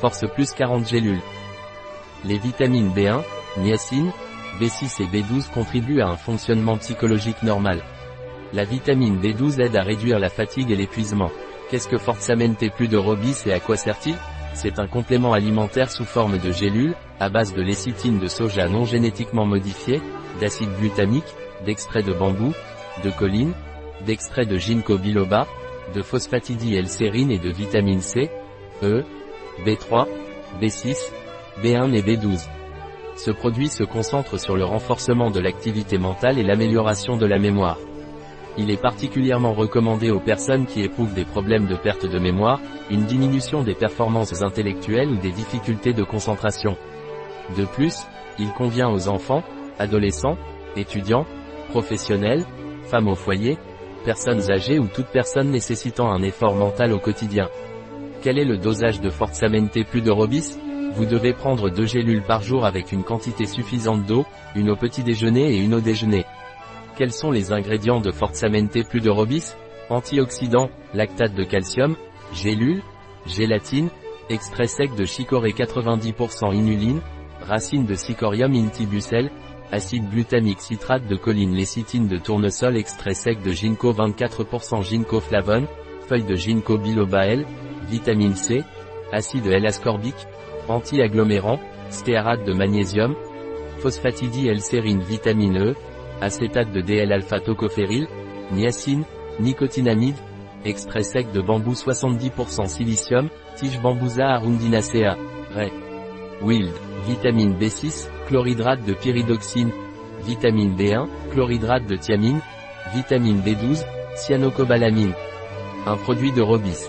Force Plus 40 gélules. Les vitamines B1, niacine, B6 et B12 contribuent à un fonctionnement psychologique normal. La vitamine B12 aide à réduire la fatigue et l'épuisement. Qu'est-ce que Fortsamente plus de Robis et à quoi sert-il? C'est un complément alimentaire sous forme de gélules, à base de lécithine de soja non génétiquement modifiée, d'acide glutamique, d'extrait de bambou, de choline, d'extrait de ginkgo biloba, de phosphatidylsérine et de vitamine C, E, B3, B6, B1 et B12. Ce produit se concentre sur le renforcement de l'activité mentale et l'amélioration de la mémoire. Il est particulièrement recommandé aux personnes qui éprouvent des problèmes de perte de mémoire, une diminution des performances intellectuelles ou des difficultés de concentration. De plus, il convient aux enfants, adolescents, étudiants, professionnels, femmes au foyer, personnes âgées ou toute personne nécessitant un effort mental au quotidien. Quel est le dosage de Fortsamente plus de Robis? Vous devez prendre deux gélules par jour avec une quantité suffisante d'eau, une au petit déjeuner et une au déjeuner. Quels sont les ingrédients de Fortsamente plus de Robis? Antioxydants, lactate de calcium, gélules, gélatine, extrait sec de chicorée 90% inuline, racine de Sycorium intibucel, acide glutamique citrate de choline lécithine de tournesol extrait sec de ginkgo 24% ginkgo flavone, feuille de ginkgo biloba L, vitamine C, acide L-ascorbique, anti-agglomérant, stéarate de magnésium, phosphatidylsérine vitamine E, acétate de DL-alpha-tocophéryl, niacine, nicotinamide, extrait sec de bambou 70% silicium, tige bambousa arundinacea, Ray. Wild, vitamine B6, chlorhydrate de pyridoxine, vitamine B1, chlorhydrate de thiamine, vitamine B12, cyanocobalamine. Un produit de Robis,